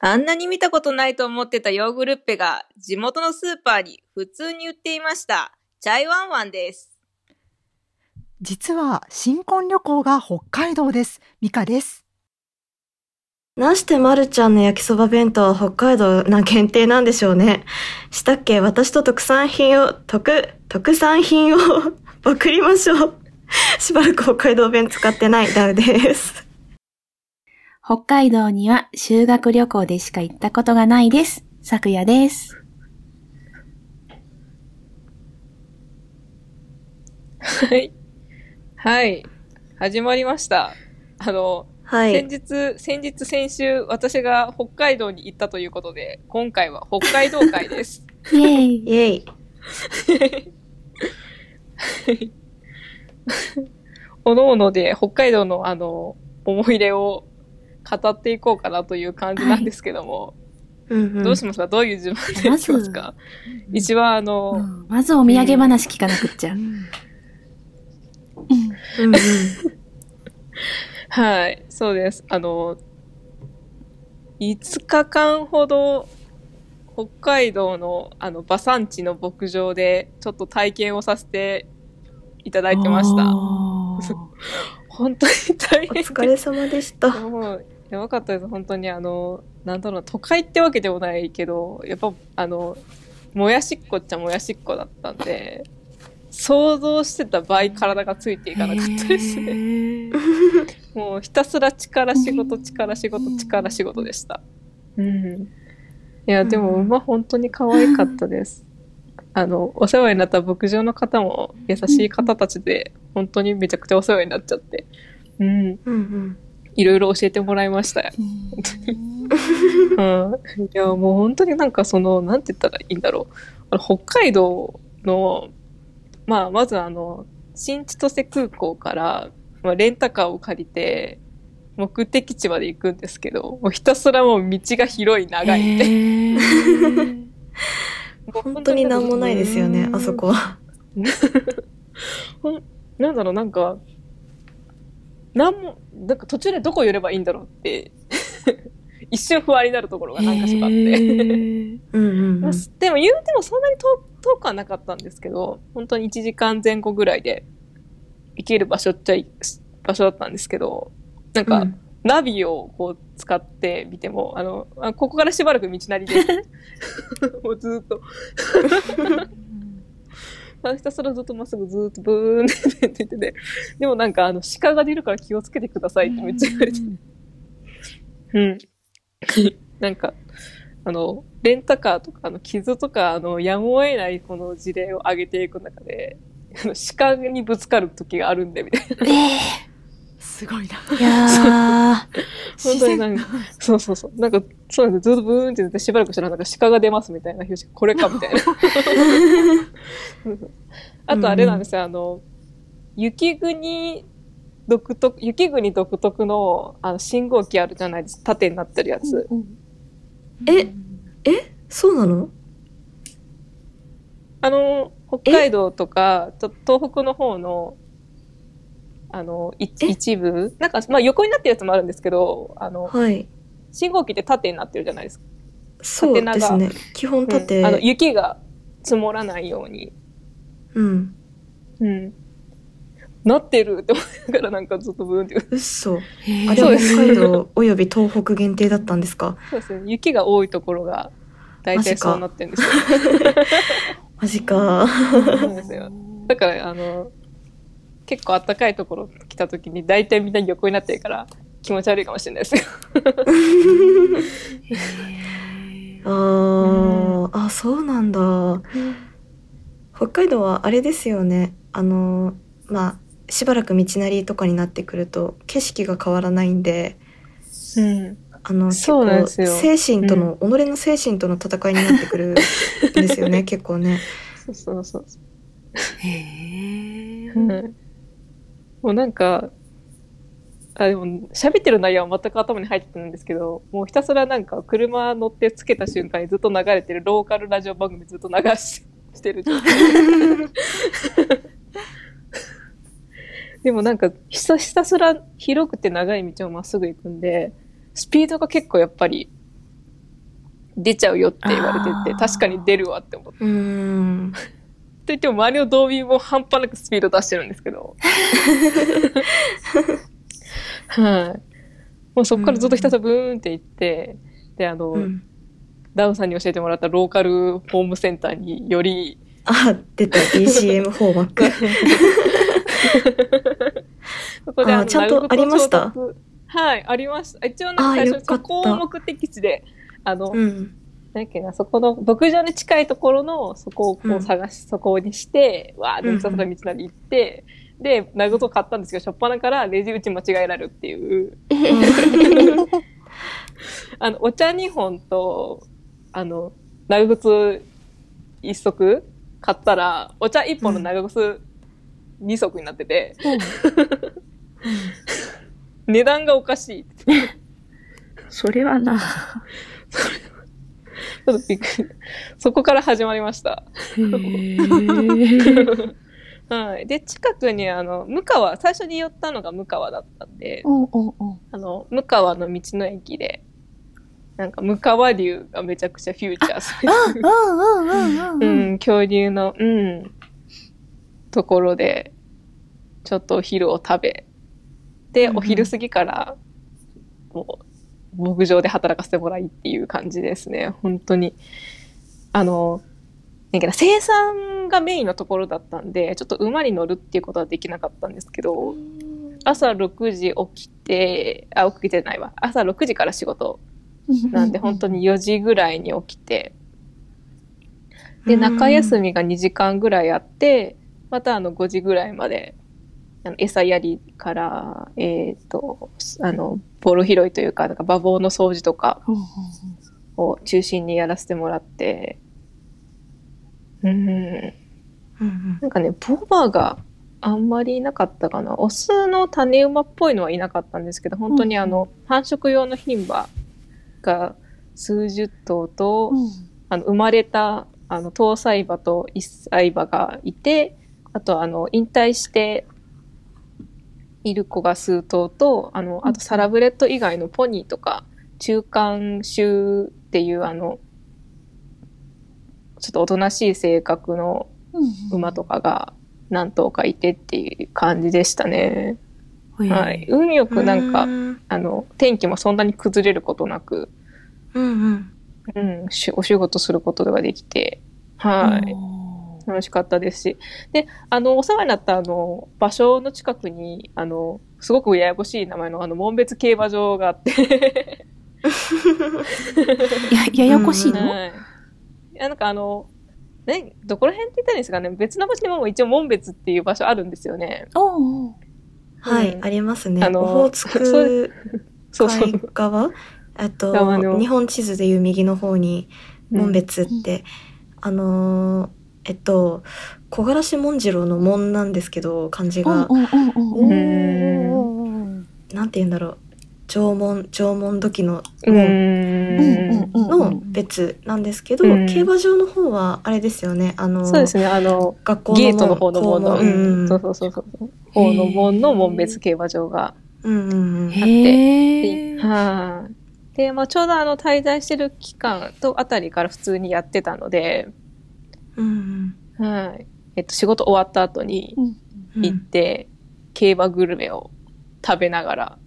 あんなに見たことないと思ってたヨーグルッペが地元のスーパーに普通に売っていました。チャイワンワンです。実は新婚旅行が北海道です。ミカです。なしてまるちゃんの焼きそば弁当は北海道な限定なんでしょうね。したっけ？私と特産品を、特、特産品を 送りましょう。しばらく北海道弁使ってないダウです。北海道には修学旅行でしか行ったことがないです。さくやです。はい。はい。始まりました。あの、はい。先日、先日、先週、私が北海道に行ったということで、今回は北海道会です。イェーイ。イェイ。おのおので北海道のあの、思い出を語っていこうかなという感じなんですけども、うんうん、どうしますか？どういう順番でいきますか？一番あの、うん。まずお土産話聞かなくっちゃ。うん。うん。うん。はい、そうです。あの、5日間ほど、北海道の、あの、馬産地の牧場で、ちょっと体験をさせていただいてました。本当に大お変疲れ様でした。やばかったです。本当に、あの、なんだろう、都会ってわけでもないけど、やっぱ、あの、もやしっこっちゃもやしっこだったんで、想像してた倍体がついていかなかったですね。もうひたすら力仕事、力仕事、力仕事でした。うん。いや、でも馬本当に可愛かったです。あの、お世話になった牧場の方も優しい方たちで、本当にめちゃくちゃお世話になっちゃって。うん。うんうん。いろいろ教えてもらいましたよ。うん。いや、もう本当になんかその、なんて言ったらいいんだろう。あの北海道の、まあ、まずあの、新千歳空港から、まあ、レンタカーを借りて、目的地まで行くんですけど、もうひたすらもう道が広い、長いって。へー もう本当になんもないですよねう、んあそこは。なんだろう、なんか、なんも、なんか途中でどこ寄ればいいんだろうって、一瞬不安になるところが何か所かあって。うんうん。でも言うてもそんなに遠遠くはなかったんですけど、本当に1時間前後ぐらいで行ける場所っちゃい場所だったんですけど、なんか、うんナビをこう使ってみても、あの、あここからしばらく道なりで、もうずーっと、あひたすらずっとまっすぐずーっとブーンって言って て、でもなんかあの鹿が出るから気をつけてくださいってめっちゃ言われて、うん。なんか、あの、レンタカーとか、あの、傷とか、あの、やむを得ないこの事例を上げていく中で、あの、鹿にぶつかる時があるんで、みたいな。えすごいな。ーいや 本当になんか、そうそうそう。なんか、そうなんですずっとブーンって言ってしばらくしたら、なんか鹿が出ますみたいな表紙、これかみたいな。あとあれなんですよ、あの、雪国独特、雪国独特の、あの、信号機あるじゃないですか。縦になってるやつ。え、え？そうなの？あの、北海道とか、と東北の方の、あの、一部、なんか、まあ横になってるやつもあるんですけど、あの、はい。信号機って縦になってるじゃないですか。そうですね。基本縦。うんあの、雪が積もらないように。うん。うん。なってるって思いながらなんかずっとブーンって。嘘。ーへーあれは北海道および東北限定だったんですか？そうですね。雪が多いところが大体そうなってるんですよ。マジか。そうですよ。だから、あの、結構暖かいところ来た時に大体みんな横になってるから気持ち悪いかもしれないですよ。あー、あ、そうなんだ。北海道はあれですよね。あの、まあ、しばらく道なりとかになってくると景色が変わらないんで、うん。あの、結構精神との、己の精神との戦いになってくるんですよね、結構ね。そうそうそう。へーうんもうなんか、あ、でも、喋ってる内容は全く頭に入ってるんですけど、もうひたすらなんか車乗ってつけた瞬間にずっと流れてるローカルラジオ番組ずっと流ししてる。でもなんかひたひたすら広くて長い道をまっすぐ行くんで、スピードが結構やっぱり出ちゃうよって言われてて、確かに出るわって思って。と言っても周りの動員も半端なくスピード出してるんですけど。はい。もうそこからずっとひたすらブーンって行って、で、あの、うんダウンさんに教えてもらったローカルホームセンターにより、あ、出た DCM フォーマック。そこでのあーちゃんとありました？はい、ありました。一応なんか最初そこを目的地で、あの、うん。なんけな、そこの、牧場に近いところの、そこをこうん。う探し、そこにして、わーって、ささら道なり行って、で、ナグト買ったんですけど、しょっぱなからレジ打ち間違えられるっていう、あの、お茶2本と、あの、長靴1足買ったら、お茶1本の長靴2足になってて、値段がおかしい。それはな。ちょっとびっくり。そこから始まりました。はい。で、近くにあの、向川、最初に寄ったのが向川だったんで、あの、向川の道の駅で、なんか、向川流がめちゃくちゃフューチャーされてる、恐竜の、うん、ところで、ちょっとお昼を食べ、で、お昼過ぎから、もう、牧場で働かせてもらいっていう感じですね。本当に。あの、なんか生産がメインのところだったんで、ちょっと馬に乗るっていうことはできなかったんですけど、朝6時起きて、あ、起きてないわ。朝6時から仕事なんで、本当に4時ぐらいに起きて、で、中休みが2時間ぐらいあって、またあの5時ぐらいまで、あの餌やりから、えっ、と、あの、ボール拾いというか、なんか馬房の掃除とかを中心にやらせてもらって、うん。なんかね、ボバがあんまりいなかったかな。オスの種馬っぽいのはいなかったんですけど、本当にあの、繁殖用の牝馬が数十頭と、うん。あの、生まれた、あの、搭載馬と一歳馬がいて、あと、あの、引退している子が数頭と、あの、あと、サラブレッド以外のポニーとか、中間種っていう、あの、ちょっとおとなしい性格の馬とかが何頭かいてっていう感じでしたね。うんはい。。運よくなんか、うんあの、天気もそんなに崩れることなく、うんうん、しお仕事することができて、はい。楽しかったですし。で、あの、お世話になったあの、場所の近くに、あの、すごくややこしい名前のあの、門別競馬場があって、や、ややこしいの？はい。いや、なんかあの、ね、どこら辺って言ったらいいんですかね、別の場所にも一応門別っていう場所あるんですよね。おうおうはい、うんありますね。あのオホーツクそうそう海。側？あと日本地図でいう右の方に門別って、あのーえっと木枯らし紋次郎の門なんですけど漢字が、うんうんうんうんうん。なんて言うんだろう。縄文縄文土器のう門ん。うんの別なんですけど、うん。競馬場の方はあれですよね。あのそうですね、あの、学校のゲートの方の門の、うんうん。そうそうそうそう。方の門の門別競馬場がうんうんうん。へー。はい。で、まあ、ちょうどあの、滞在してる期間とあたりから普通にやってたので、うんはい。えっと、仕事終わった後にうんうん行って、競馬グルメを食べながら、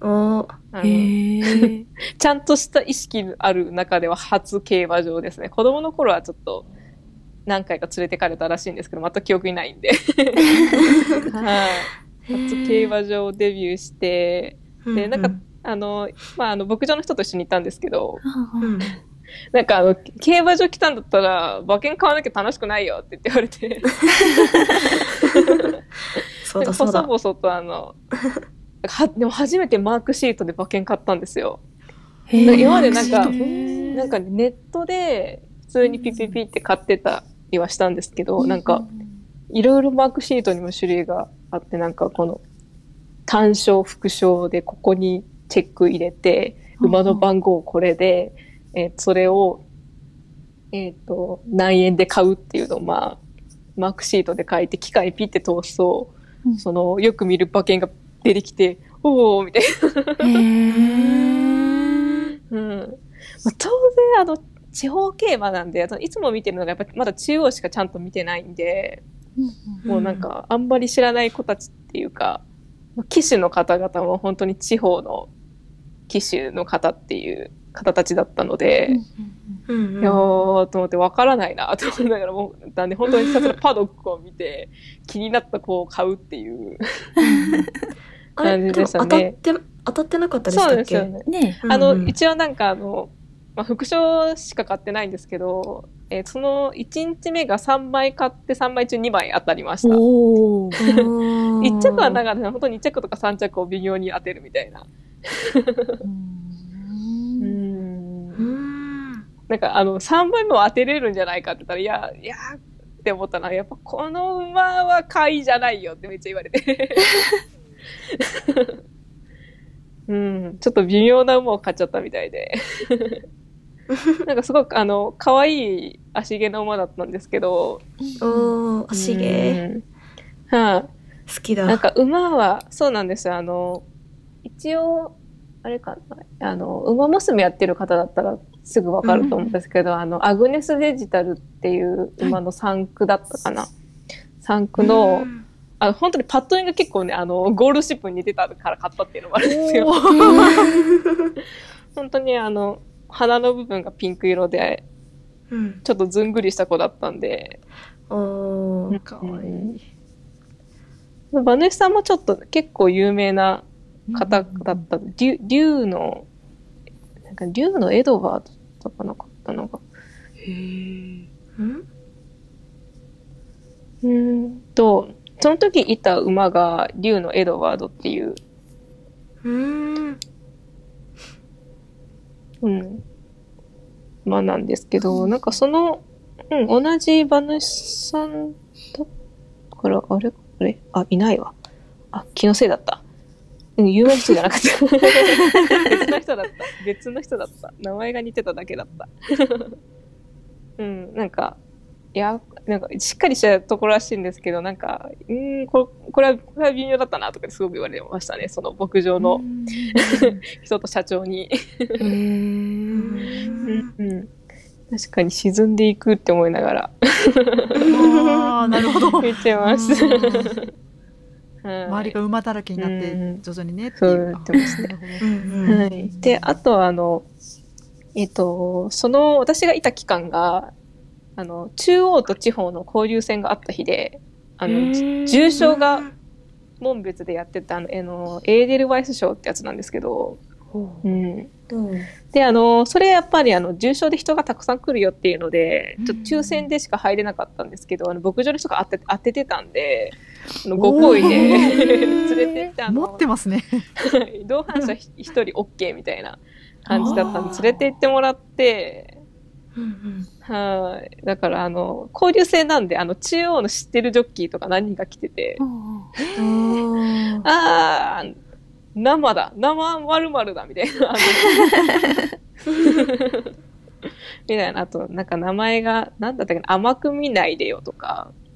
おーあの ちゃんとした意識のある中では初競馬場ですね。子供の頃はちょっと何回か連れてかれたらしいんですけど、全く記憶にないんで。はい。初競馬場デビューして、で、なんか、あの、まあ、あの、牧場の人と一緒に行ったんですけど、うんうん なんかあの、競馬場来たんだったら、馬券買わなきゃ楽しくないよって言われて、そうだそうだ。細々とあの、は、でも初めてマークシートで馬券買ったんですよ。今までなんかなんかネットで普通にピピピって買ってたりはしたんですけど、なんか、いろいろマークシートにも種類があって、なんかこの単勝、副賞でここにチェック入れて、馬の番号これで、えーそれを、えっ、と、何円で買うっていうのを、まあ、マークシートで書いて、機械にピッて通すと、うんその、よく見る馬券が出てきて、おーみたいな。へーうん。まあ、当然、あの、地方競馬なんで、いつも見てるのがやっぱまだ中央しかちゃんと見てないんで、もうなんかあんまり知らない子たちっていうか、騎手の方々も本当に地方の騎手の方っていう方たちだったので、うんうんいやーと思って分からないなと思いながらもうなんで本当にひたすらパドックを見て気になった子を買うっていう 感じでしたね当たって、当たってなかったでしそうたっけ？ですよね。ねあの、うんうん一応なんかあの、まあ、副賞しか買ってないんですけど、えーその1日目が3枚買って3枚中2枚当たりました。おー。1着はなかかった本当に1着とか3着を微妙に当てるみたいな。うんなんかあの3枚も当てれるんじゃないかって言ったら、いや、いやって思ったのは、やっぱこの馬は買いじゃないよってめっちゃ言われて。うん、ちょっと微妙な馬を買っちゃったみたいで。なんかすごくあの、可愛い足毛の馬だったんですけど。おー、足毛。うんはい、好きだ。なんか馬は、そうなんですよ。あの、一応、あれかな、あの、馬娘やってる方だったらすぐわかると思うんですけど、あの、アグネスデジタルっていう馬の3区だったかな？3区の、うんあの、本当にパッと見が結構ね、あの、ゴールドシップに似てたから買ったっていうのもあるんですよ。本当にあの、鼻の部分がピンク色で、うん。ちょっとずんぐりした子だったんで、おー、かわいい。バネスさんもちょっと結構有名な方だった。竜竜の、なんか竜のエドワードだったかなかったのが。うん？うーんと、その時いた馬が竜のエドワードっていう、うん。うん、馬なんですけど、なんかその、うん、同じ馬主さんだから、あれ？あれ？あ、いないわ。あ、気のせいだった。うん、有名な人じゃなかった。別の人だった。別の人だった。名前が似てただけだった。うん、なんか、いや、なんか、しっかりしたところらしいんですけど、なんか、うーん、これ、これは、これは微妙だったな、とかすごく言われましたね。その牧場の 人と社長に。うんうん。確かに沈んでいくって思いながらああ、なるほど。見てます。周りが馬だらけになってうん、徐々にねっていう。言ってますねなるほど。うんうん。はい。で、あとはあの、えっ、と、その、私がいた期間が、あの、中央と地方の交流戦があった日で、あの、重賞が門別でやってた、あの、あのエーデルワイス賞ってやつなんですけど、う。ん。う？んで、あの、それやっぱりあの、重症で人がたくさん来るよっていうので、ちょっと抽選でしか入れなかったんですけど、あの、牧場の人が当て当ててたんで、あのご好意で連れてって、あ持のって、ますね。はい同伴者一人 OK みたいな感じだったんで、連れて行ってもらって、うんはい。だから、あの、交流戦なんで、あの、中央の知ってるジョッキーとか何人か来てて、うん。あー、生だ、生〇〇だ、みたいな。みたいな、あと、なんか名前が、なんだったっけな、甘く見ないでよとか、へ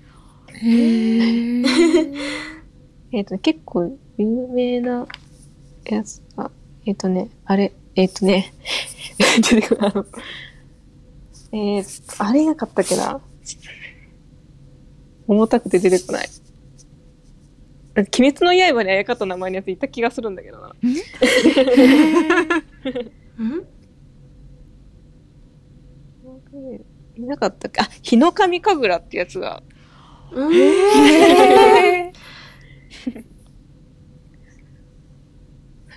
えっ、と、結構有名なやつが、えっ、とね、あれ、えっ、とね、出てくるあの、えー、あれなかったっけな？重たくて出てこない。なんか鬼滅の刃にあやかった名前のやついた気がするんだけどな。うん？いなかったっけ？あ、日の神神楽ってやつが。うん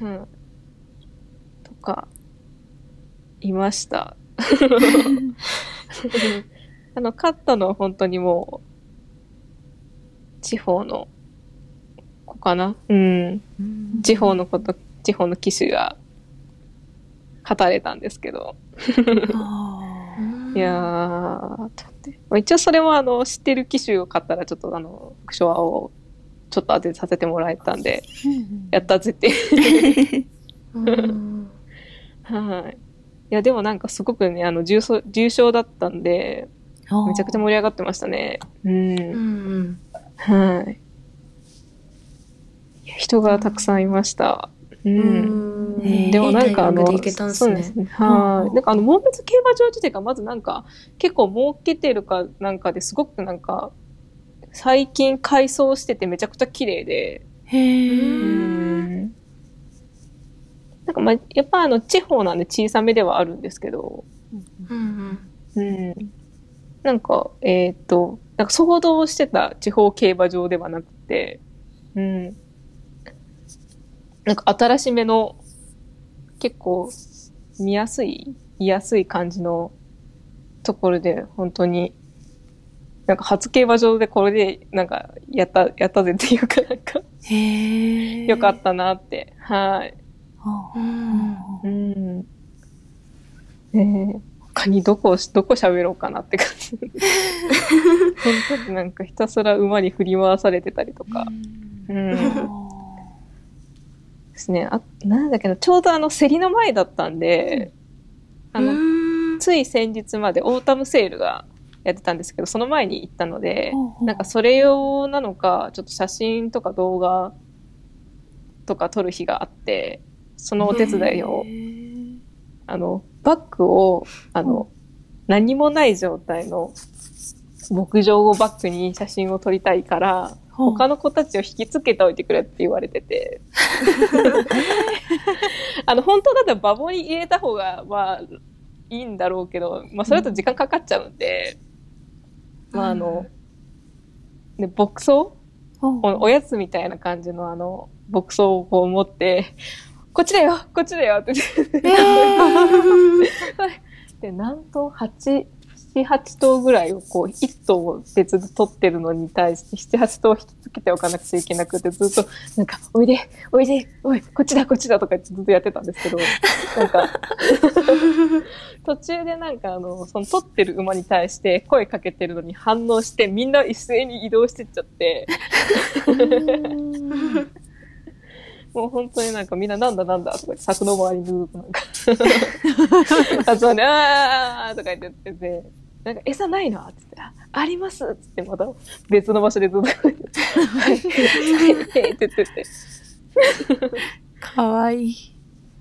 うん。とか、いました。あの、勝ったのは本当にもう、地方の子かなうん。地方の子と、地方の騎手が、勝たれたんですけど。いやー、と思って。まあ一応それもあの、知ってる騎手を買ったらちょっとあの、クショアをちょっと当てさせてもらえたんで、やったぜって。うん はい。いや、でもなんかすごくね、あの、重症、重症だったんで、めちゃくちゃ盛り上がってましたね。う。うんんはい。人がたくさんいました。う。うんでもなんかあの、いいねそうですね。はい。なんかあの、紋別競馬場自体がまずなんか、結構儲けてるかなんかですごくなんか、最近改装しててめちゃくちゃ綺麗で、へうー。ん。なんかまあ、やっぱあの、地方なんで小さめではあるんですけど、うんうん。なんか、えっ、と、なんか想像してた地方競馬場ではなくて、うん。なんか新しめの、結構見やすい、見やすい感じのところで、本当に、なんか初競馬場でこれで、なんか、やった、やったぜっていうか、なんか、へー。よかったなって、はい。あうんうん。ねえ他にどこ、どこ喋ろうかなって感じ。本当になんかひたすら馬に振り回されてたりとか。うん。ですね。あ、なんだけど、ちょうどあの、競りの前だったんで、あの、うん。つい先日までオータムセールがやってたんですけど、その前に行ったので、なんかそれ用なのか、ちょっと写真とか動画とか撮る日があって、そのお手伝いを、あの、バッグを、あの、何もない状態の牧場をバッグに写真を撮りたいから、他の子たちを引きつけておいてくれって言われてて。あの、本当だったらバボに入れた方が、まあ、いいんだろうけど、まあ、それだと時間かかっちゃうんで、まあ、あの、ね、牧草？このおやつみたいな感じのあの、牧草をこう持って、こっちだよこっちだよって言って、で、何頭 ?8、7、8頭ぐらいをこう、1頭を別で取ってるのに対して、7、8頭引きつけておかなくちゃいけなくて、ずっと、なんか、おいで、おいで、おい、こっちだ、こっちだとかずっとやってたんですけど、なんか、途中でなんかあの、その取ってる馬に対して声かけてるのに反応して、みんな一斉に移動してっちゃって、もう本当になんかみんななんだなんだとか言って柵の周りにずっとなんか 集まって、あーとか言ってて、なんか餌ないの？って言って、あありますって言ってまた別の場所でずっと、はい、はい、って言ってて。かわいい。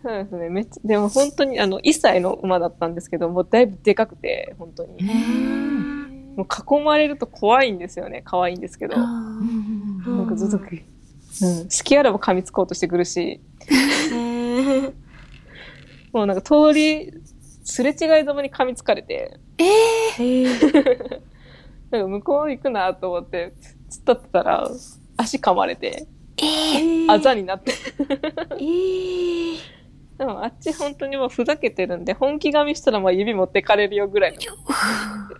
そうですね。めっちゃ、でも本当にあの、1歳の馬だったんですけど、もうだいぶでかくて、本当に。もう囲まれると怖いんですよね。可愛いんですけど。なんかずっと、うん、隙あらば噛みつこうとしてくるし、もうなんか通り、すれ違いざまに噛みつかれて、なんか向こう行くなと思って、突っ立ってたら、足噛まれて、あざになって。でもあっち本当にもうふざけてるんで、本気噛みしたらまあ指持ってかれるよぐらいの。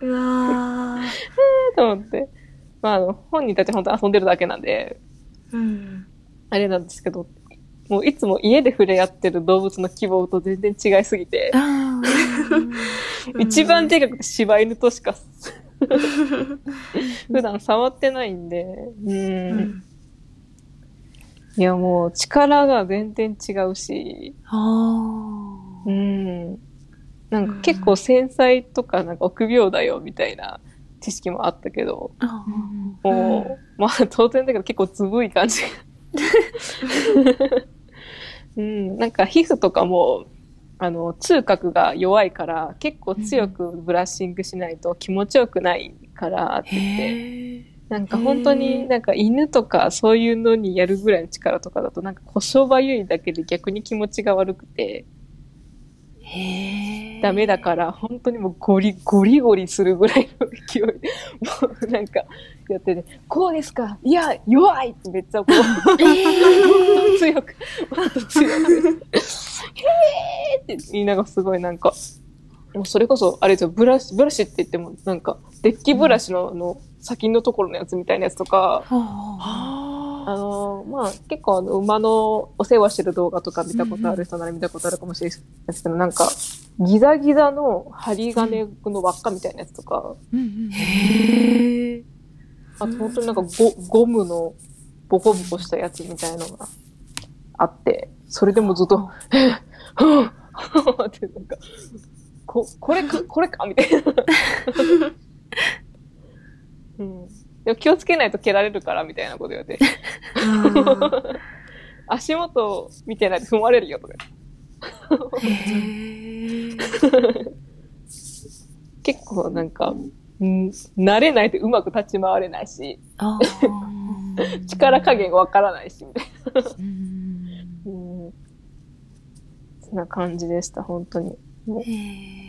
うわと思って。まああの、本人たち本当遊んでるだけなんで、ーうん。あれなんですけど、もういつも家で触れ合ってる動物の希望と全然違いすぎて、あ 一番でかくて柴犬としか普段触ってないんで、うん。うんいやもう力が全然違うし、あうん。なんか結構繊細とかなんか臆病だよみたいな知識もあったけど、あ。もう、まあ当然だけど結構ずぶい感じ。うん、なんか皮膚とかも、あの、痛覚が弱いから結構強くブラッシングしないと気持ちよくないからって言って。なんか本当になんか犬とかそういうのにやるぐらいの力とかだとなんか故障ばゆいだけで逆に気持ちが悪くてへえ。ダメだから本当にもうゴリゴリゴリするぐらいの勢いでもうなんかやってね、こうですか？いや、弱い！ってめっちゃこう、もっと強く、もっと強く、へーって言いながらすごいなんか、もうそれこそ、あれですよ、ブラシ、ブラシって言っても、なんか、デッキブラシの、あの、先のところのやつみたいなやつとか、あのーまあ、結構あの、馬のお世話してる動画とか見たことある人なら見たことあるかもしれないですけど、なんか、ギザギザの針金の輪っかみたいなやつとか、へえ。あと本当になんかゴゴムのボコボコしたやつみたいのがあって、それでもずっと、えっ、ってなんか、こ、これか、これかみたいな。うん。でも気をつけないと蹴られるからみたいなこと言われて、足元見てないと踏まれるよとか。へ結構なんか、うん、慣れないとうまく立ち回れないし、力加減がわからないし、みたいうんな。うん。そんな感じでした、本当に。へ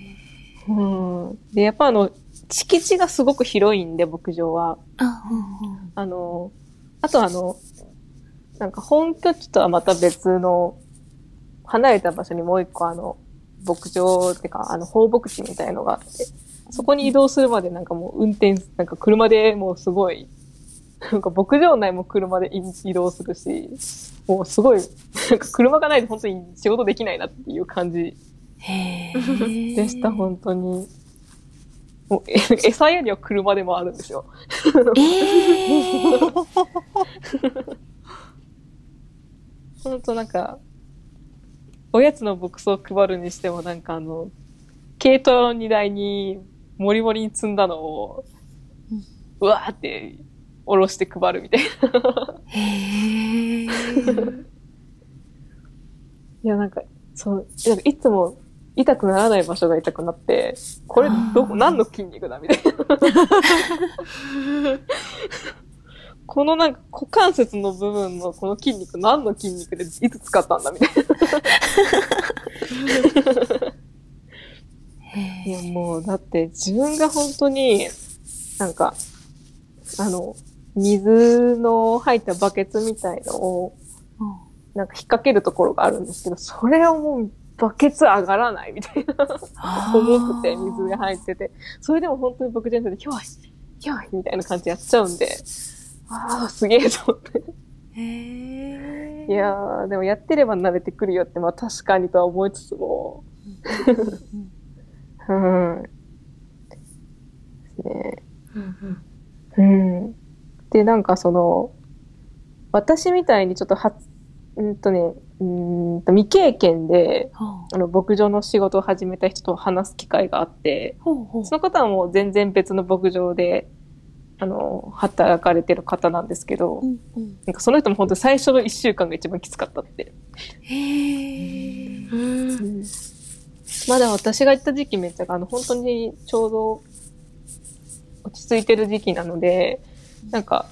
うん。で、やっぱあの、敷地がすごく広いんで、牧場は。ーあ、うあの、あとあの、なんか本拠地とはまた別の、離れた場所にもう一個あの、牧場ってか、あの、放牧地みたいのがあって、そこに移動するまでなんかもう運転、なんか車でもうすごい、なんか牧場内も車で移動するし、もうすごい、なんか車がないと本当に仕事できないなっていう感じへーでした、本当に。もう、え餌やりは車でもあるんですよ。えー、ほんとなんか、おやつのボックスを配るにしてもなんかあの、軽トラの荷台にモリモリに積んだのを、うわーって下ろして配るみたいな。へーいやなんか、そう、なんかいつも痛くならない場所が痛くなって、これど何の筋肉だみたいな。このなんか股関節の部分のこの筋肉何の筋肉でいつ使ったんだみたいな。いやもう、だって自分が本当に、なんか、あの、水の入ったバケツみたいのを、なんか引っ掛けるところがあるんですけど、それをもうバケツ上がらないみたいな。重くて水が入ってて、それでも本当に僕じゃなくて、ひょい、ひょいみたいな感じでやっちゃうんで、ああ、すげえと思って。へーいやー、でもやってれば慣れてくるよって、まあ確かにとは思いつつも、うん。ですね。うん。で、なんかその、私みたいにちょっとは、うんとね、うんと未経験で、ほうあの、牧場の仕事を始めた人と話す機会があって、ほうほう。その方はもう全然別の牧場で、あの、働かれてる方なんですけど、うんうん。なんかその人も本当最初の一週間が一番きつかったって。へーうん。まだ私が行った時期めっちゃ、あの、本当にちょうど落ち着いてる時期なので、なんか、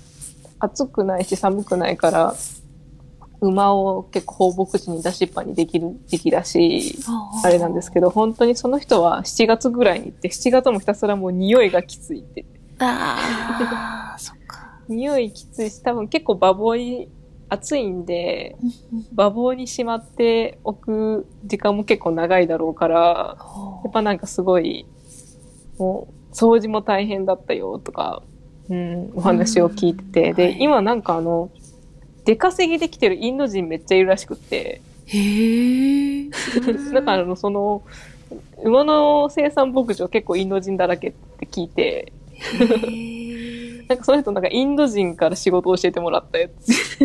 暑くないし寒くないから、馬を結構放牧地に出しっぱにできる時期だし、あれなんですけど、本当にその人は7月ぐらいに行って、7月もひたすらもう匂いがきついって。ああ、そっか。匂いきついし、多分結構馬房に暑いんで、馬房にしまっておく時間も結構長いだろうから、やっぱなんかすごい、もう、掃除も大変だったよとか、うん、お話を聞いてて、で、はい。今なんかあの、出稼ぎできてるインド人めっちゃいるらしくって、へえ。だからあの、その、馬の生産牧場結構インド人だらけって聞いて、へなんかその人なんかインド人から仕事を教えてもらったやつ。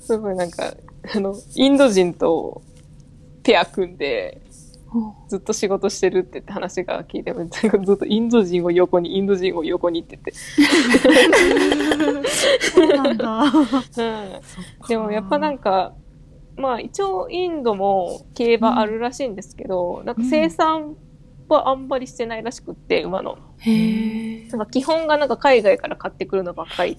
すごいなんか、あの、インド人とペア組んで、ずっと仕事してるって言って話が聞いてずっとインド人を横に、インド人を横にって言って。そうなんだ。でもやっぱなんか、まあ一応インドも競馬あるらしいんですけど、なんか生産はあんまりしてないらしくって、馬の。へえ。なんか基本がなんか海外から買ってくるのばっかり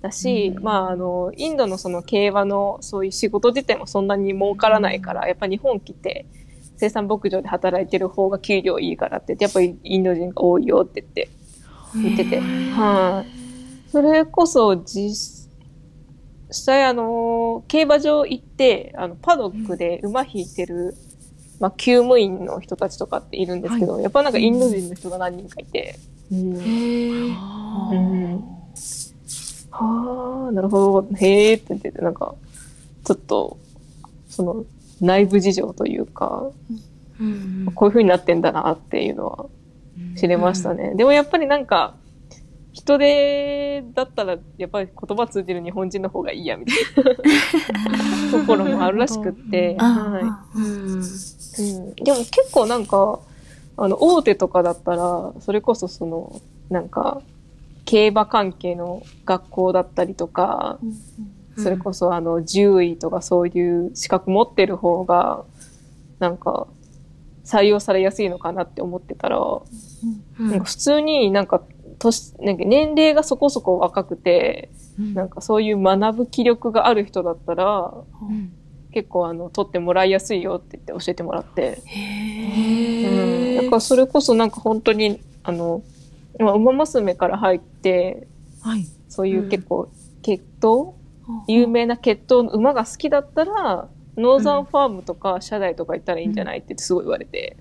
だし、うんまああの、インドのその競馬のそういう仕事自体もそんなに儲からないから、やっぱ日本来て生産牧場で働いてる方が給料いいからって言って、やっぱりインド人が多いよって言って言ってて。はい。それこそ実際あの、競馬場行って、あの、パドックで馬引いてる、まあ、厩務員の人たちとかっているんですけど、やっぱなんかインド人の人が何人かいて、うん。うん。はあ、なるほど、へえって言ってて、なんか、ちょっと、その、内部事情というか、うんこういう風になってんだなっていうのは知れましたね。でもやっぱりなんか、人手だったら、やっぱり言葉通じる日本人の方がいいや、みたいな。ところもあるらしくって、はうんい。うん、でも結構なんか、あの、大手とかだったら、それこそその、なんか、競馬関係の学校だったりとか、それこそあの獣医とかそういう資格持ってる方がなんか採用されやすいのかなって思ってたら、うん。なんか普通になんか年なんか年齢がそこそこ若くてなんかそういう学ぶ気力がある人だったらうん。結構あの取ってもらいやすいよって言って教えてもらって、うん、だからそれこそなんか本当にあのまあ馬娘から入ってはい。そういう結構血統、有名な血統の馬が好きだったら、ノーザンファームとか社大とか行ったらいいんじゃないってすごい言われて。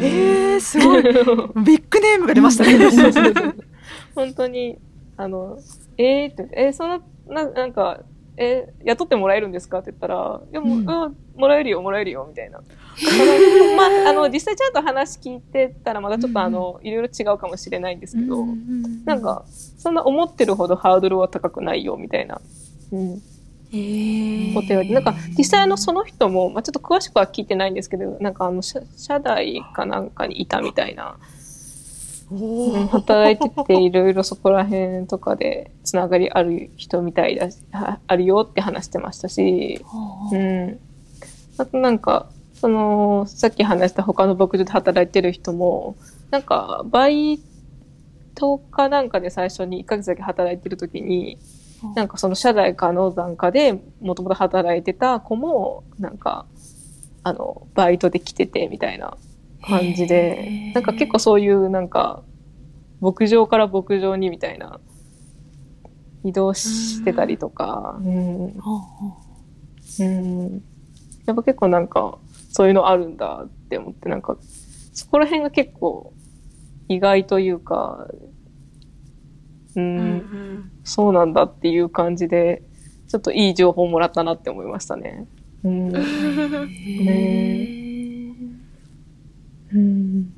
えー、すごい。ビッグネームが出ましたね。本当に、あの、えーって、えーその、ななんか、えー雇ってもらえるんですかって言ったら、いやもう、うんうんもらえるよ、もらえるよ、みたいな。まあ、あの、実際ちゃんと話聞いてたらまたちょっとあの、いろいろ違うかもしれないんですけど、なんか、そんな思ってるほどハードルは高くないよ、みたいな。うん。へーお手紙。なんか、実際あの、その人も、まあ、ちょっと詳しくは聞いてないんですけど、なんかあの、社社内かなんかにいたみたいな、うん働いてて、いろいろそこら辺とかで、つながりある人みたいだし、ああるよって話してましたし、うん。あとなんか、その、さっき話した他の牧場で働いてる人も、なんか、バイトかなんかで最初に1ヶ月だけ働いてる時に、なんかその社内か農山かでもともと働いてた子も、なんか、あの、バイトで来ててみたいな感じへで、ーなんか結構そういうなんか、牧場から牧場にみたいな、移動してたりとか、うん。うん。やっぱ結構なんか、そういうのあるんだって思って、なんか、そこら辺が結構意外というか、うん、うんうんそうなんだっていう感じで、ちょっといい情報もらったなって思いましたね。うん。うん。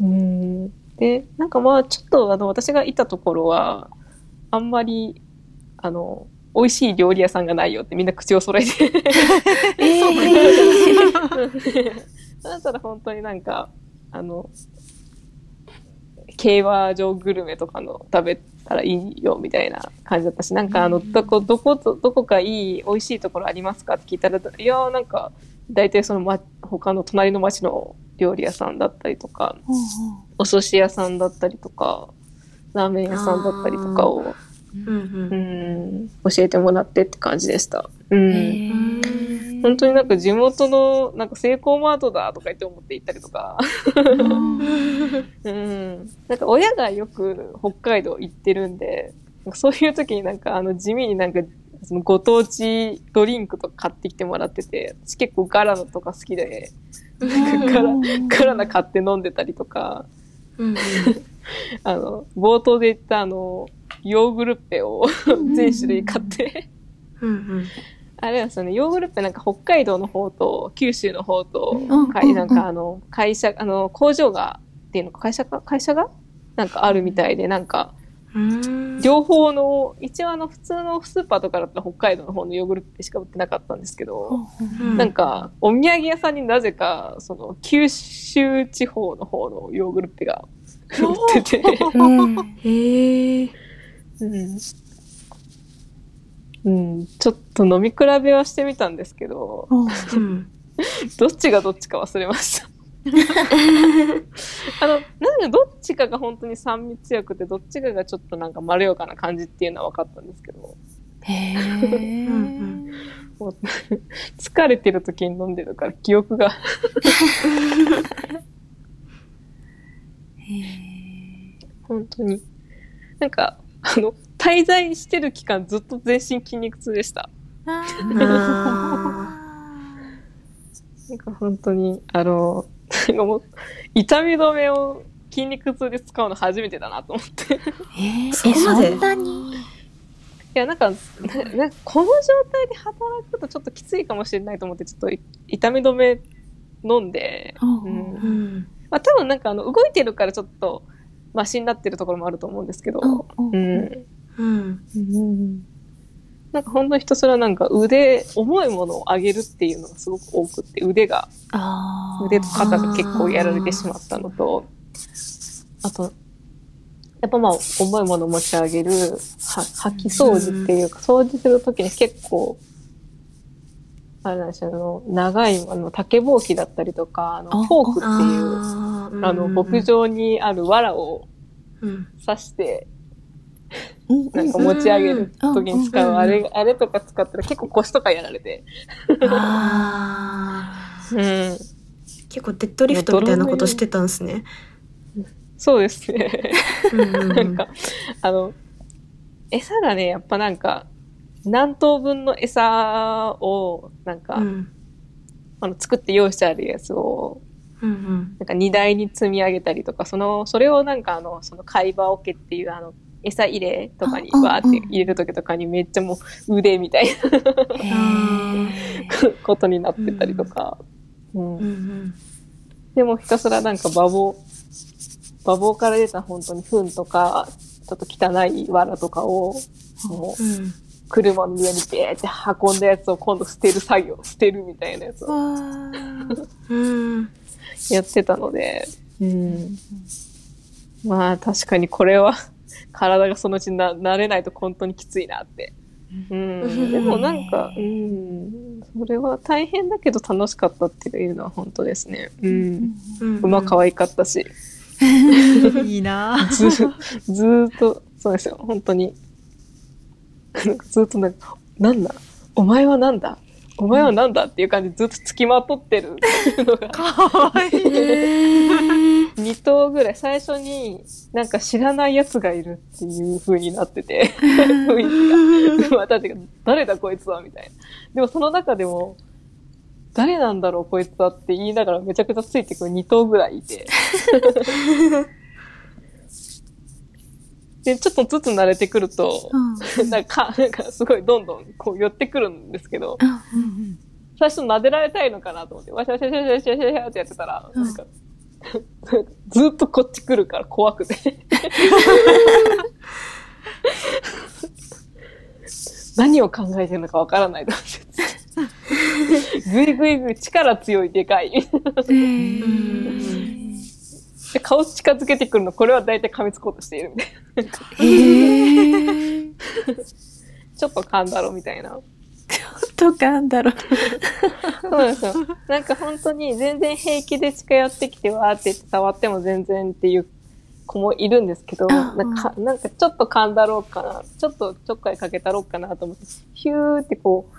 うん。で、なんかまあ、ちょっとあの、私がいたところは、あんまり、あの、美味しい料理屋さんがないよってみんな口を揃えて。だったら本当になんか、あの、競馬場グルメとかの食べたらいいよみたいな感じだったし、なんかあの、どこ、どこ、どこかいい美味しいところありますか？って聞いたら、いやーなんか、大体その、ま、他の隣の町の料理屋さんだったりとか、お寿司屋さんだったりとか、ラーメン屋さんだったりとかを、うんうん、教えてもらってって感じでした。うん。うん本当になんか地元の、なんかセイコーマートだとか言って思って行ったりとか、うん。なんか親がよく北海道行ってるんで、なんかそういう時になんかあの地味になんかそのご当地ドリンクとか買ってきてもらってて、私結構ガラのとか好きで、なんかガラ、ガラナ買って飲んでたりとか、うん あの、冒頭で言ったあの、ヨーグルッペを全種類買って、うんあれはそのヨーグルッペなんか北海道の方と九州の方と、うん。かいなんかあの、会社、あの、工場が、っていうのか、会社か、会社が？なんかあるみたいで、なんか、うん。両方の、一応あの、普通のスーパーとかだったら北海道の方のヨーグルッペしか売ってなかったんですけど、うん。なんか、お土産屋さんになぜか、その、九州地方の方のヨーグルッペが売ってて、へえうんうん、ちょっと飲み比べはしてみたんですけど、うん どっちがどっちか忘れました。あの、なんかどっちかが本当に酸味強くて、どっちかがちょっとなんかまろやかな感じっていうのは分かったんですけど、へうんもう疲れてる時に飲んでるから記憶が。本当に。なんか、あの、滞在してる期間ずっと全身筋肉痛でした。あなんか本当に、あの、なんかもう、痛み止めを筋肉痛で使うの初めてだなと思って。いえそこまで？えそんなに？や、なんか、なこの状態で働くとちょっときついかもしれないと思って、ちょっとい痛み止め飲んで、うんうんうん。まあ多分なんかあの、動いてるからちょっと、マシになってるところもあると思うんですけど、うん。うん。うん。なんか本当にひたすらなんか腕、重いものを上げるっていうのがすごく多くって、腕が腕と肩が結構やられてしまったのと、あと、やっぱまあ、重いもの持ち上げる、は、掃き掃除っていうか、掃除するときに結構、あれなんですよ、あの、長い、あの、竹ぼうきだったりとか、あの、あフォークっていう、あの、牧場にある藁をうん。刺して、うんなんか持ち上げる時に使う、うんあれ、あれとか使ったら結構腰とかやられて。あうん。ー結構デッドリフトみたいなことしてたんですね。そうですね。なんか、あの、餌がね、やっぱなんか、何頭分の餌を、なんか、うんあの、作って用意してあるやつを、うんうんなんか荷台に積み上げたりとか、その、それをなんかあの、その貝羽桶っていうあの、餌入れとかにわーって入れるときとかにめっちゃもう腕みたいな ことになってたりとか。うん。うん。うんでもひたすらなんか馬房、馬房から出た本当に糞とか、ちょっと汚い藁とかを、もううん。車の上にベーって運んだやつを今度捨てる作業、捨てるみたいなやつをやってたので、うん。まあ確かにこれは体がそのうちな慣れないと本当にきついなって。うん。でもなんか、うん。それは大変だけど楽しかったっていうのは本当ですね。うん。うん馬可愛かったし。いいなず、ずーっと、そうですよ、本当に。ずっとなんか、なんだ？お前はなんだ？お前はなんだっていう感じでずっと付きまとってるっていうのが、かわいい。へー2頭ぐらい最初になんか知らない奴がいるっていう風になってて、雰囲気が。馬たちが、誰だこいつはみたいな。でもその中でも、誰なんだろうこいつはって言いながらめちゃくちゃついてくる2頭ぐらいいて。で、ちょっとずつ慣れてくると、うんなんか、なんかすごいどんどんこう寄ってくるんですけど、うん最初撫でられたいのかなと思って、わしゃわしゃわしゃわしゃわしゃわしゃってやってたら、うんなんか、ずっとこっち来るから怖くて。何を考えてるのかわからないと思って。ぐいぐいぐい力強いでかい。で顔近づけてくるの、これは大体噛みつこうとしているみたいな。へー ちょっと噛んだろみたいな。とかなんだろう。そうなんですよ。なんか本当に全然平気で近寄ってきてわーって触っても全然っていう子もいるんですけど、んなんかなんかちょっと噛んだろうかな、ちょっとちょっかいかけたろうかなと思って、ヒューってこう、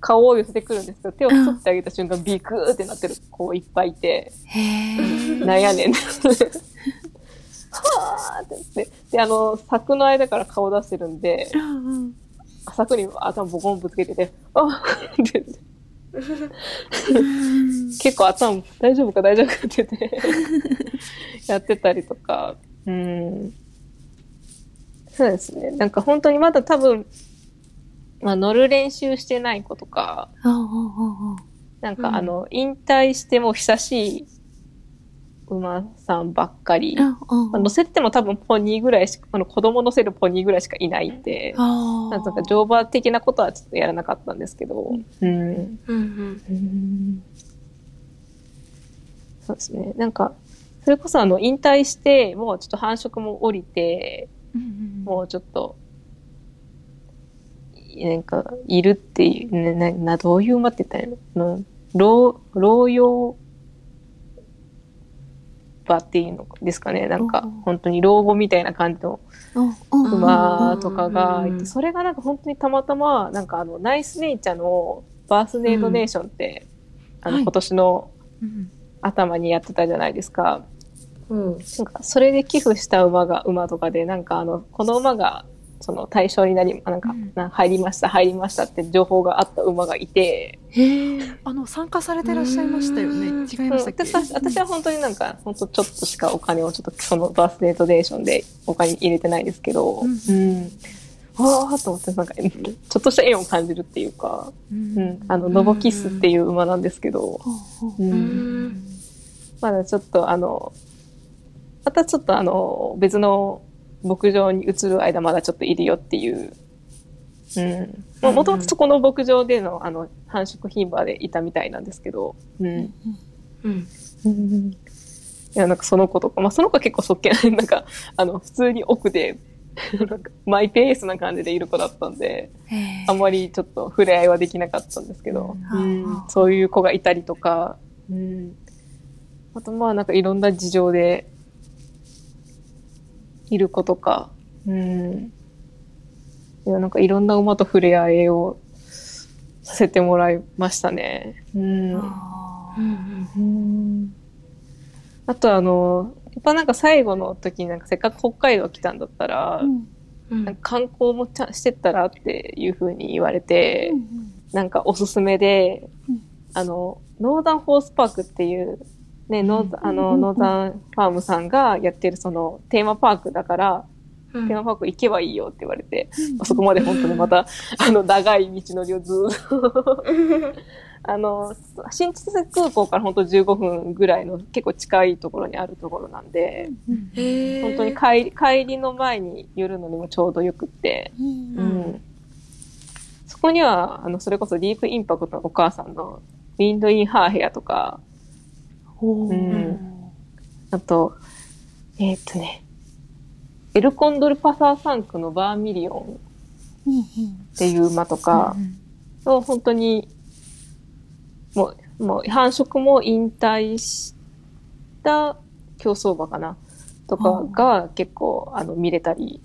顔を寄せてくるんですけど、手を取ってあげた瞬間ビクーってなってる子いっぱいいて、へー。なんやねん。はーって言って、で、あの、柵の間から顔出してるんで、うんうん。柵に頭ボコンぶつけてて、あーっって。結構頭大丈夫か大丈夫かって言ってやってたりとか、うん。そうですね。なんか本当にまだ多分、まあ乗る練習してない子とか、なんうん。かあの、引退しても久しい馬さんばっかり、まあ乗せても多分ポニーぐらいしか、あの子供乗せるポニーぐらいしかいないんで、なんか乗馬的なことはちょっとやらなかったんですけど、うんそうですね。なんか、それこそあの、引退して、もうちょっと繁殖も降りて、もうちょっと、なんか、いるっていう、ね、な、な、どういう馬って言ったらいいの老、老用馬っていうのですかね。なんかうん、本当に老後みたいな感じのうん。うん。馬とかがいうん。て、それがなんか本当にたまたま、なんかあの、ナイスネイチャーのバースネードネーションって、あの、はい今年のうん頭にやってたじゃないですか。うん。なんか、それで寄付した馬が、馬とかで、なんかあの、この馬が、その対象になり、なんか、うんな入りました、入りましたって情報があった馬がいて。あの参加されてらっしゃいましたよね。うん違いましたっけ？私は私は本当になんか、本当ちょっとしかお金をちょっとそのバースデートデーションでお金入れてないですけど、ううんん。わーと思って、なんか、ちょっとした縁を感じるっていうか、ううん。あの、ノボキスっていう馬なんですけど、ほうんまだちょっとあの、またちょっとあの、別の牧場に移る間まだちょっといるよっていう。うん。まあ、もともとそこの牧場でのあの、繁殖牝馬でいたみたいなんですけど、うん。うんうん。いや、なんかその子とか、まあその子は結構そっけない、なんか、あの、普通に奥で、なんかマイペースな感じでいる子だったんで、へあんまりちょっと触れ合いはできなかったんですけど、うん。うん。そういう子がいたりとか、うん、あとまあなんかいろんな事情でいる子とか、うん、いやなんかいろんな馬と触れ合いをさせてもらいましたね。うん。あー。うんうんあとあの、やっぱなんか最後の時になんかせっかく北海道来たんだったら、うん。うんなんか観光もちゃんしてったらっていう風に言われて、うんなんかおすすめで、うん。あの、ノーザンホースパークっていう、ね、ノーザあの、うんノーザンファームさんがやってるそのテーマパークだから、うん。テーマパーク行けばいいよって言われて、あそこまで本当にまた、あの、長い道のりをずーっと、あの、新千歳空港から本当15分ぐらいの結構近いところにあるところなんで、うん本当に帰り、帰りの前に寄るのにもちょうどよくって、うんうん。そこには、あの、それこそディープインパクトのお母さんのウィンドインハーヘアとか、ほううんあと、えーっとね、エルコンドルパサー産駒のバーミリオンっていう馬とかうんを本当に、もう、もう繁殖も引退した競走馬かなとかが結構、あの、見れたり。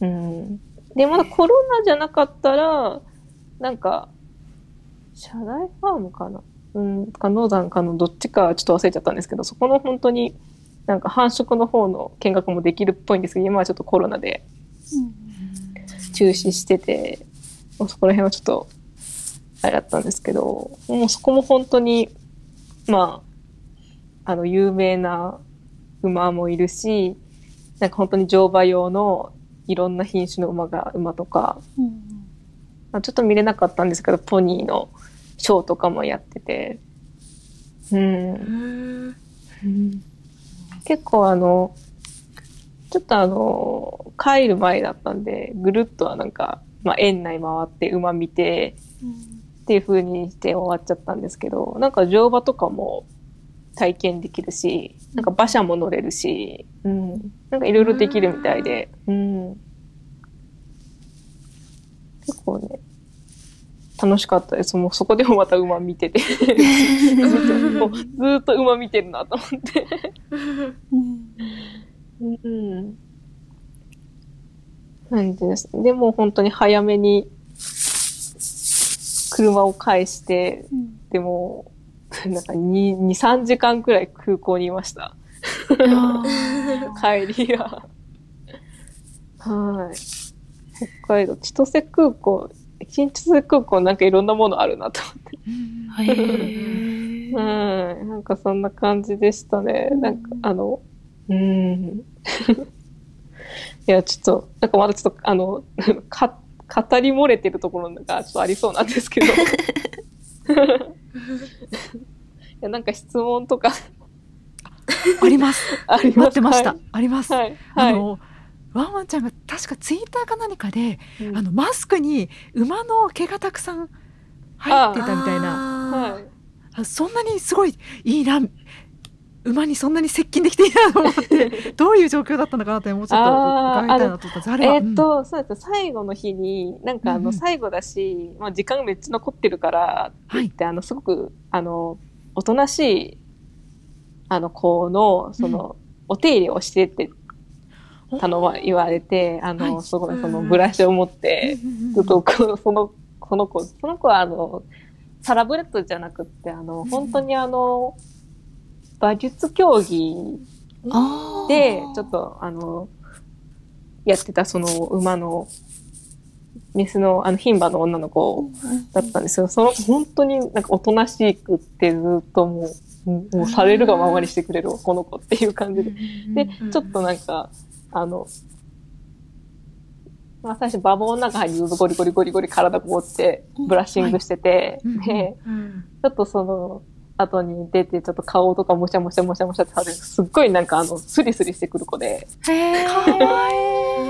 うん。で、まだコロナじゃなかったら、なんか、社内ファームかなうん、かノーザンかのどっちかちょっと忘れちゃったんですけど、そこの本当になんか繁殖の方の見学もできるっぽいんですけど、今はちょっとコロナで中止してて、もうそこら辺はちょっと、あれだったんですけど、もうそこも本当に、まあ、あの、有名な馬もいるし、なんか本当に乗馬用のいろんな品種の馬が、馬とか、うん。まあ、ちょっと見れなかったんですけど、ポニーのショーとかもやってて、うん。うん結構あの、ちょっとあの、帰る前だったんで、ぐるっとはなんか、まあ、園内回って馬見て、っていう風にして終わっちゃったんですけど、なんか乗馬とかも体験できるし、なんか馬車も乗れるし、うん。なんかいろいろできるみたいで、うん。結構ね、楽しかったです。もうそこでもまた馬見てて、ずっともうずっと馬見てるなと思って。うんうん。なんです。でも本当に早めに車を返して、うんでも、なんか2、2、3時間くらい空港にいました。あ帰りが。はい。北海道、千歳空港、新千歳空港なんかいろんなものあるなと思って。ーへーはい。なんかそんな感じでしたね。なんか、あの、うーん。いや、ちょっと、なんかまだちょっと、あの、か、語り漏れてるところがちょっとありそうなんですけど。いや、なんか質問とかあります。あります待ってました。あります。はい。はい。ワンワンちゃんが確かツイッターか何かで、うんあのマスクに馬の毛がたくさん入ってたみたいな。はい。あそんなにすごいいいな。馬にそんなに接近できていいなと思って、どういう状況だったのかなってもうちょっと伺いたいなと思った。えーっと、そうです最後の日に、なんかあの、うんうん最後だし、まあ時間めっちゃ残ってるから、って言って、あの、すごく、あの、おとなしい、あの、子の、その、お手入れをしてってうん頼ま、言われて、あの、はい。すごいそのうん。ブラシを持って、ずっとこの、その、その子、その子はあの、サラブレッドじゃなくって、あの、本当にあの、馬術競技で、ちょっと、あの、やってたその馬の、メスの、あの、牝馬の女の子だったんですよ。その、本当になんかおとなしくってずっともう、もうされるがままにしてくれるこの子っていう感じで。で、うんちょっとなんか、あの、まあ最初馬房の中にずっとゴリゴリゴリゴリ体こうってブラッシングしてて、うんで、うんちょっとその、後に出て、ちょっと顔とかもしゃもしゃもしゃもしゃってされる。すっごいなんかあの、スリスリしてくる子で、へーかわい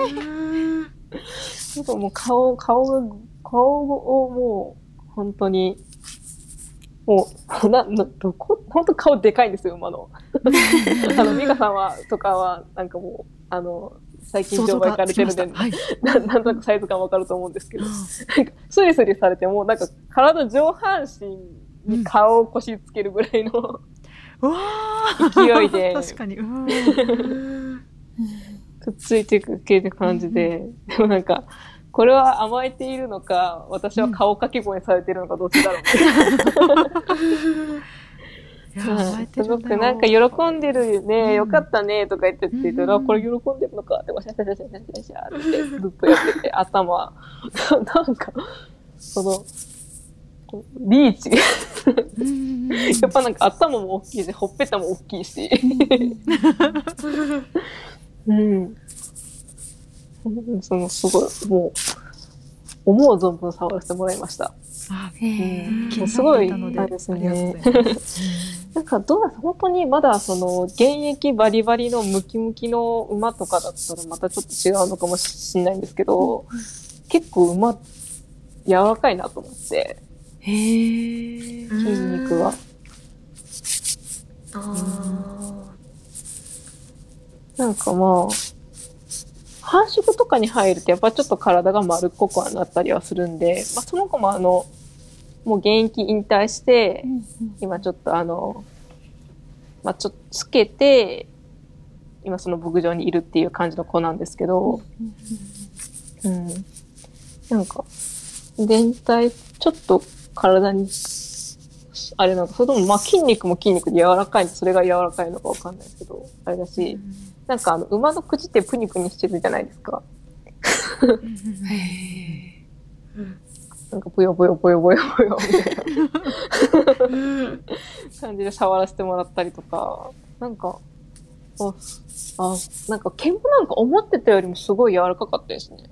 い。う んなんかもう顔、顔が、顔をもう、本当に、もう、な、な、どこ、本当顔でかいんですよ、馬の。あの、美香さんは、とかは、なんかもう、あの、最近乗馬行かれてるんで、はい。ななんとなくサイズ感わかると思うんですけど、なんか、スリスリされても、なんか、体上半身に顔を腰つけるぐらいの、うわ勢いで確かに。うん。くっついていく系って感じで、でもなんか、これは甘えているのか、私は顔かけ声されているのか、どっちだろう すごくなんか喜んでるね、うん。よかったね、とか言ってて、うん。あ、これ喜んでるのかって、わしゃしゃしゃしゃしゃしゃしゃってずっとやってて、頭、なんか、その、リーチ。うん。やっぱなんか頭も大きいし、ほっぺたも大きいし。うん。その、すごい、もう、思う存分触らせてもらいました。あすごいあれです。ねなんかどうだ本当にまだその現役バリバリのムキムキの馬とかだったらまたちょっと違うのかもしれないんですけど、結構馬柔らかいなと思って、へえ。筋肉は。あなんかまあ、繁殖とかに入るとやっぱちょっと体が丸っこくはなったりはするんで、まあその子もあの、もう現役引退して、今ちょっとあの、まあちょっとつけて、今その牧場にいるっていう感じの子なんですけど、うん。なんか、全体、ちょっと体に、あれなんか、それともまあ筋肉も筋肉で柔らかいそれが柔らかいのかわかんないですけど、あれだし、なんかあの、馬の口ってプニプニしてるじゃないですか。なんか、ぽよぽよぽよぽよぽよみたいな感じで触らせてもらったりとか、なんか、あ、あなんか毛もなんか思ってたよりもすごい柔らかかったですね。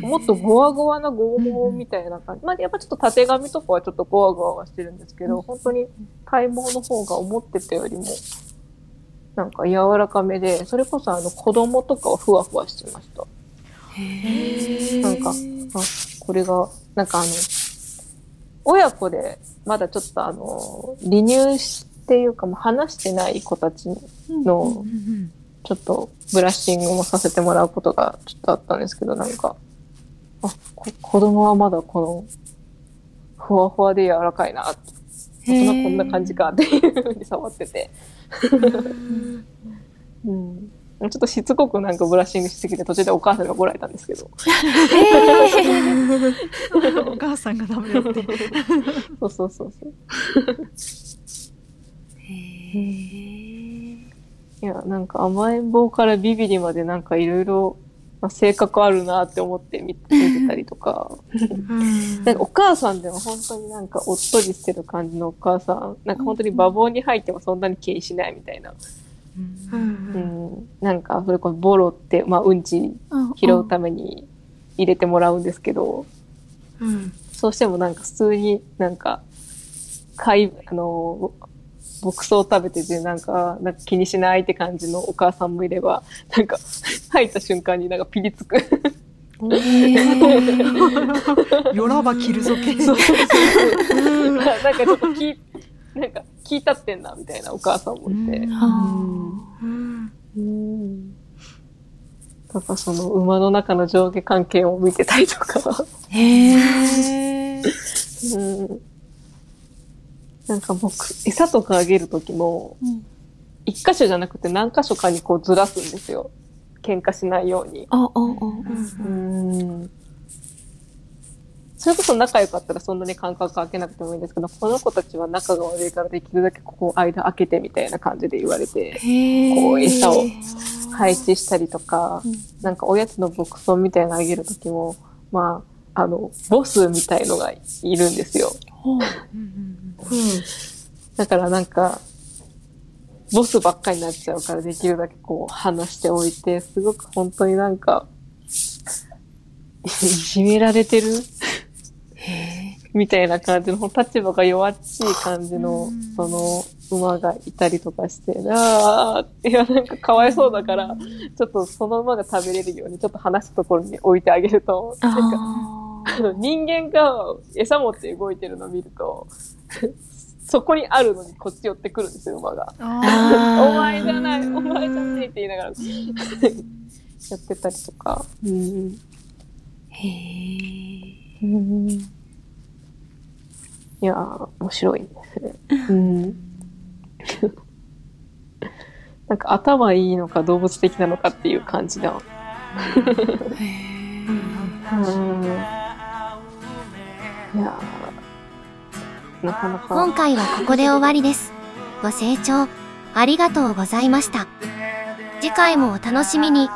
もっとゴワゴワなゴ毛みたいな感じ。まあやっぱちょっと縦髪とかはちょっとゴワゴワはしてるんですけど、本当に体毛の方が思ってたよりも、なんか柔らかめで、それこそあの子供とかはふわふわしてました。へえ。なんか、あ、これが、なんかあの、親子で、まだちょっとあの、離乳っていうかもう話してない子たちのちょっとブラッシングもさせてもらうことがちょっとあったんですけど、なんか、あ、こ子供はまだこの、ふわふわで柔らかいな大人こんな感じかっていうふうに触ってて、うん。ちょっとしつこくなんかブラッシングしすぎて途中でお母さんが怒られたんですけど、お母さんがダメだって。そうそうそうそう。へえ。いや、なんか甘えん坊からビビリまでなんかいろいろ、まあ、性格あるなって思って見見てたりとか、なんかお母さんでも本当になんかおっとりしてる感じのお母さん、なんか本当に馬房に入ってもそんなに気にしないみたいな。ううん。ん。なんかそれこそボロって、まあうんち拾うために入れてもらうんですけど、うん。そうしてもなんか普通になんか、かい、あの、牧草を食べててなんか、なんか気にしないって感じのお母さんもいれば、なんか、入った瞬間になんかピリつく。おへー よらば切るぞけ。そうそうそう。なんかちょっと聞い、なんか聞いたってんな、みたいなお母さんもいて。うんうんうん。だからその馬の中の上下関係を見てたりとか。え。へえ。うん。なんか僕、餌とかあげるときも、一箇所じゃなくて何箇所かにこうずらすんですよ。喧嘩しないように。あ、あ、あ。うん。それこそ仲良かったらそんなに間隔空けなくてもいいんですけど、この子たちは仲が悪いからできるだけここ間開けてみたいな感じで言われて。こう餌を配置したりとかうん、なんかおやつの牧草みたいなのあげるときも、まあ、あの、ボスみたいのがいるんですよ。ほう。うんうんだからなんか、ボスばっかりになっちゃうからできるだけこう話しておいて、すごく本当になんか、いじめられてる？みたいな感じの、立場が弱っちい感じのうん、その、馬がいたりとかして、ああ、いや、なんかかわいそうだから、ちょっとその馬が食べれるように、ちょっと話すところに置いてあげると、なんか、人間が餌持って動いてるのを見ると、そこにあるのにこっち寄ってくるんですよ、馬が。お前じゃない、お前じゃねえって言いながらやってたりとか。うんへえ。うんいやー、面白いですね。うん。なんか頭いいのか動物的なのかっていう感じだ。へえ。うん。なかなか。今回はここで終わりです。ご清聴ありがとうございました。次回もお楽しみに。